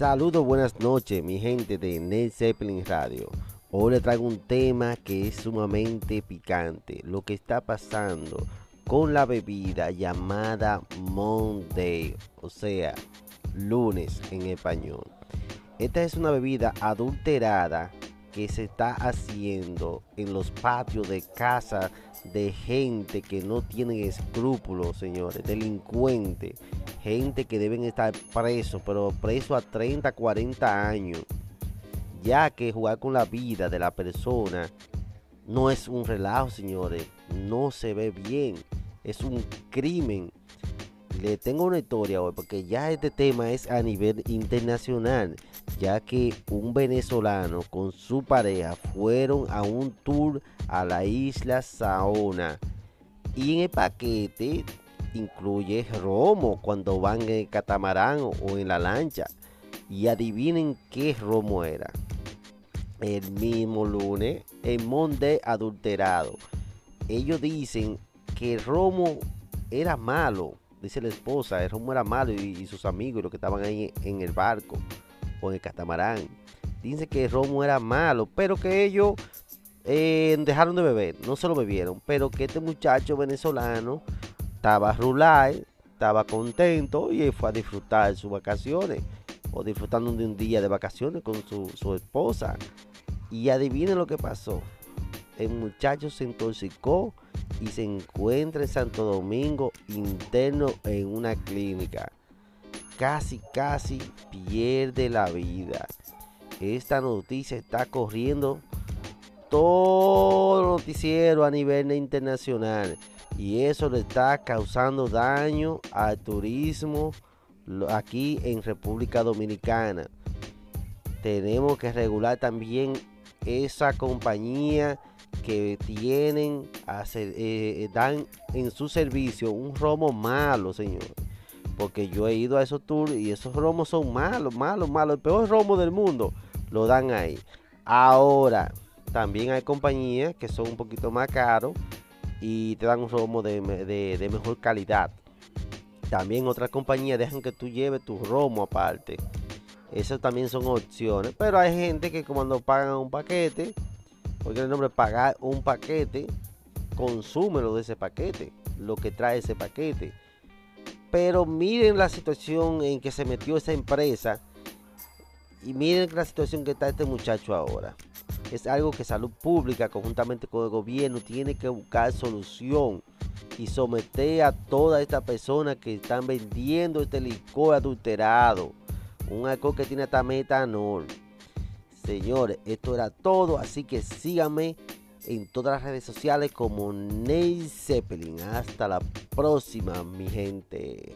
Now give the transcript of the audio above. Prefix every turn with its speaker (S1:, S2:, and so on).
S1: Saludos, buenas noches, mi gente de Ned Zeppelin Radio. Hoy les traigo un tema que es sumamente picante. Lo que está pasando con la bebida llamada Monday, o sea, lunes en español. Esta es una bebida adulterada que se está haciendo en los patios de casa de gente que no tienen escrúpulos, señores, delincuentes, gente que deben estar presos, pero presos a 30, 40 años, ya que jugar con la vida de la persona no es un relajo, señores, no se ve bien, es un crimen. Le tengo una historia hoy, porque ya este tema es a nivel internacional ya que un venezolano con su pareja fueron a un tour a la isla Saona. Y en el paquete incluye romo cuando van en el catamarán o en la lancha. Y adivinen qué romo era. El mismo lunes el monte adulterado ellos dicen que romo era malo dice la esposa el romo era malo y, sus amigos los que estaban ahí en el barco o en el catamarán. Dice que el romo era malo, pero que ellos eh, dejaron de beber, no se lo bebieron, pero que este muchacho venezolano estaba rural, estaba contento y fue a disfrutar sus vacaciones o disfrutando de un día de vacaciones con su, su esposa. Y adivinen lo que pasó. El muchacho se intoxicó y se encuentra en Santo Domingo interno en una clínica casi, casi pierde la vida. Esta noticia está corriendo todo noticiero a nivel internacional y eso le está causando daño al turismo aquí en República Dominicana. Tenemos que regular también esa compañía que tienen, hacer, eh, dan en su servicio un romo malo, señor. Porque yo he ido a esos tours y esos romos son malos, malos, malos. El peor romo del mundo lo dan ahí. Ahora, también hay compañías que son un poquito más caros y te dan un romo de, mejor calidad. También otras compañías dejan que tú lleves tu romo aparte. Esas también son opciones. Pero hay gente que cuando pagan un paquete, porque el nombre pagar un paquete, consume lo de ese paquete, lo que trae ese paquete. Pero miren la situación en que se metió esa empresa y miren la situación que está este muchacho ahora. Es algo que salud pública conjuntamente con el gobierno tiene que buscar solución y someter a todas estas personas que están vendiendo este licor adulterado. Un alcohol que tiene hasta metanol. Señores, esto era todo, así que síganme en todas las redes sociales como Ney Zeppelin. Hasta la próxima, mi gente.